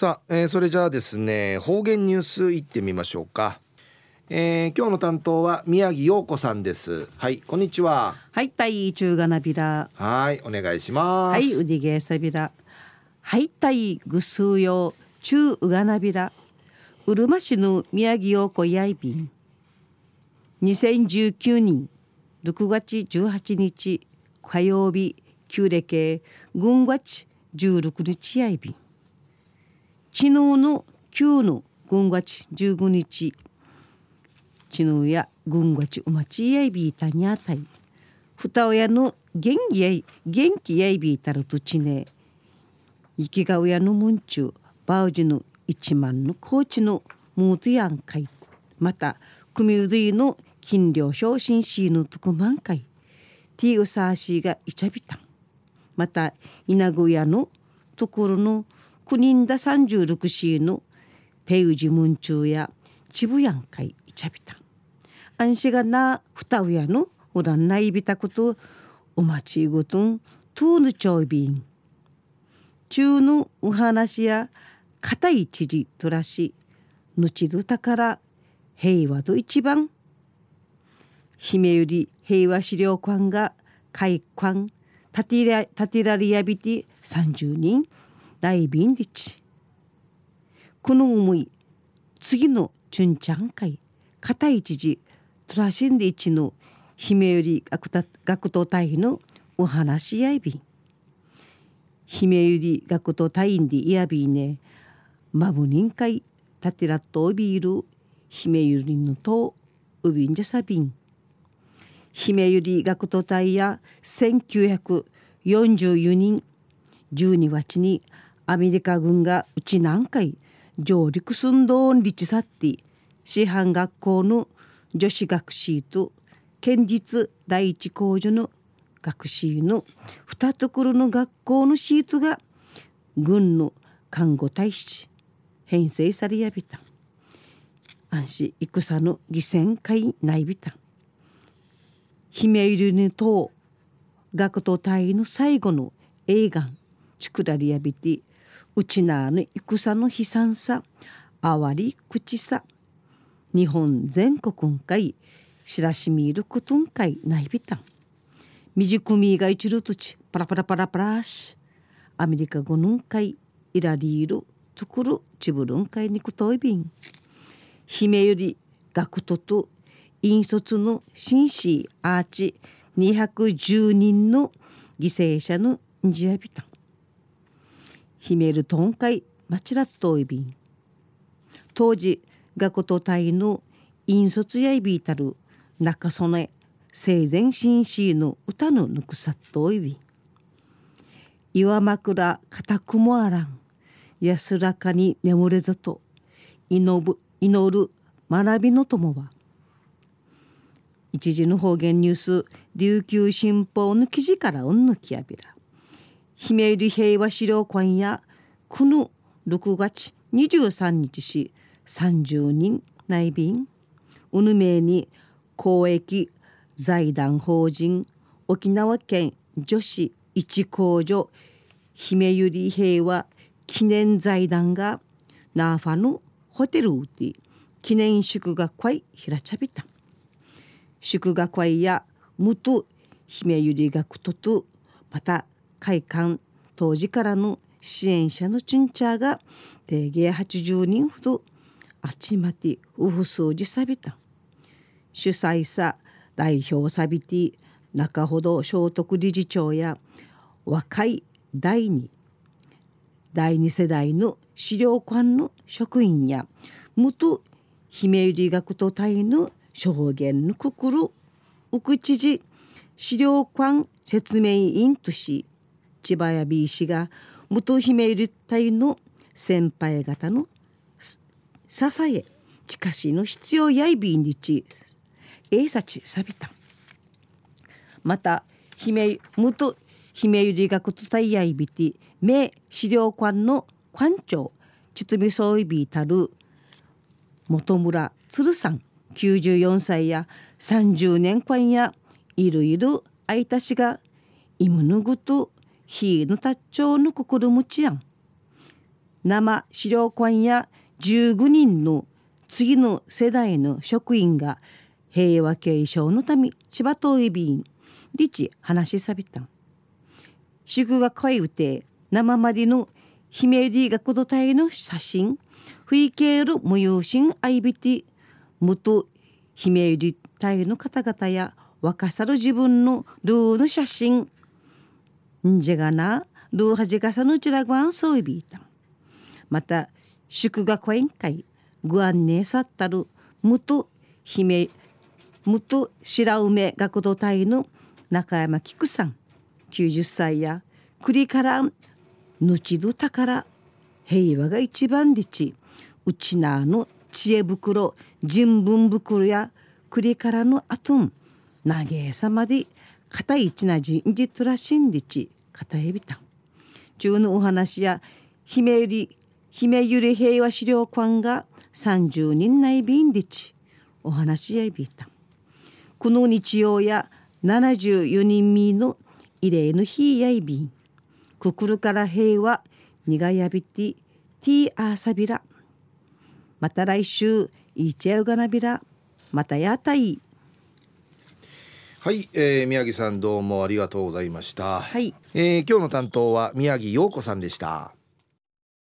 さあ、えー、それじゃあですね方言ニュースいってみましょうか、えー、今日の担当は宮城陽子さんですはいこんにちははいたい中がなびらはいお願いしますはい、うでげさびら。はい、たいぐすうよう、中うがなびら。うるま市の宮城陽子やいびん。2019年6月18日火曜日旧暦軍月16日やいびん。昨日の旧の軍月15日昨日や軍月うまちやいびいたにあたい。二親の元気やい元気やいびいたるとちね生きが親のむんちゅうバウジの一万の高知のムートやんかい。また組うどいの金量昇進しのとこまんかい。ティーウサーシーがいちゃびたん。また稲子屋のところの九人だ三十六シーの手打ちむんちゅうやちぶやんかいいちゃびたあん安心がな二親のおらんないびたことお待ちごとん。とうぬちょいびん中のお話や固い知事とらしぬちどたから平和と一番。姫より平和資料館が開館。建てら建てられやびて30人。大便でちこの思い次のチュンチャン会固い知事トラシンで一の姫より学学徒隊のお話し合いびん姫ゆり学徒隊員でいやびねまぶにんかいたてらっとおびいる姫ゆりのとうびんじゃさびん。姫ゆり学徒隊や1944人12月にアメリカ軍がうち南海上陸寸胴に立ち去って師範学校の女子学士と県立第一工所の学士の二ところの学校のシートが軍の看護大使編成されやびた。安心戦の犠牲会ないびた。姫入りにと学徒隊の最後の映画作られやびてうちなの戦の悲惨さあわり口さ。日本全国んかいしらしみることんかいないびた。みじくみがいちるとちパラパラパラパラし。アメリカ語のんかいいらりいるところちぶるんかいにくといびん。姫より学徒と引率の紳士アーチ210人の犠牲者のんじやびた。ん姫るとんかいまちらっといびん。当時学徒隊の引率やいびいたる中曽根生前紳士の歌のぬくさっといび岩枕固くもあらん安らかに眠れぞと祈る祈る学びの友は。一時の方言ニュース琉球新報の記事からうんぬきやびら。姫入平和資料館やこの6月23日し30人内便。うぬめに公益財団法人沖縄県女子一工所姫ゆり平和記念財団がナーファのホテルで記念祝賀会ひらちゃびた祝賀会やむと姫ゆり学徒とまた会館当時からの支援者のチュンチャーが定芸80人ほどあちまてウフ数字さびた。主催者代表サビティ中ほど聖徳理事長や若い第二第二世代の資料館の職員や元姫入学徒隊の証言のくくる奥知事資料館説明員とし千葉や B 氏が元姫入隊の先輩方の支え近しの必要やいびんにちえいさちさびた。また姫元姫ゆり学徒隊やいびて名資料館の館長ちとみそういびたる本村鶴さん94歳や30年間やいるいるあいたしがいむぬぐとひぬたっちょうぬくくるむちやん。生資料館や15人の次の世代の職員が平和継承のため千葉島いびんで話しさびたん。祝賀会うて生までの姫り学土隊の写真ふいける無有心あいびて元姫り隊の方々や若さる自分のルーの写真んじゃがなルーはじかさのちらごんそういびいたまた祝賀講演会ご案内さったる元姫元白梅学徒隊の中山菊さん90歳や栗からぬちど宝平和が一番でちうちなの知恵袋人文袋や栗からのあとん投げさまで片一なじんじとらしんでち片えびたん。中のお話や姫ゆり姫ゆり平和資料館が30人内便でちお話やいびた。この日曜や74人目の慰霊の日やいびん。くくるから平和にがやびてティーアーサビラ。また来週いちゃうがなびらまたやたいはい、えー、宮城さんどうもありがとうございました。はい、えー、今日の担当は宮城陽子さんでした。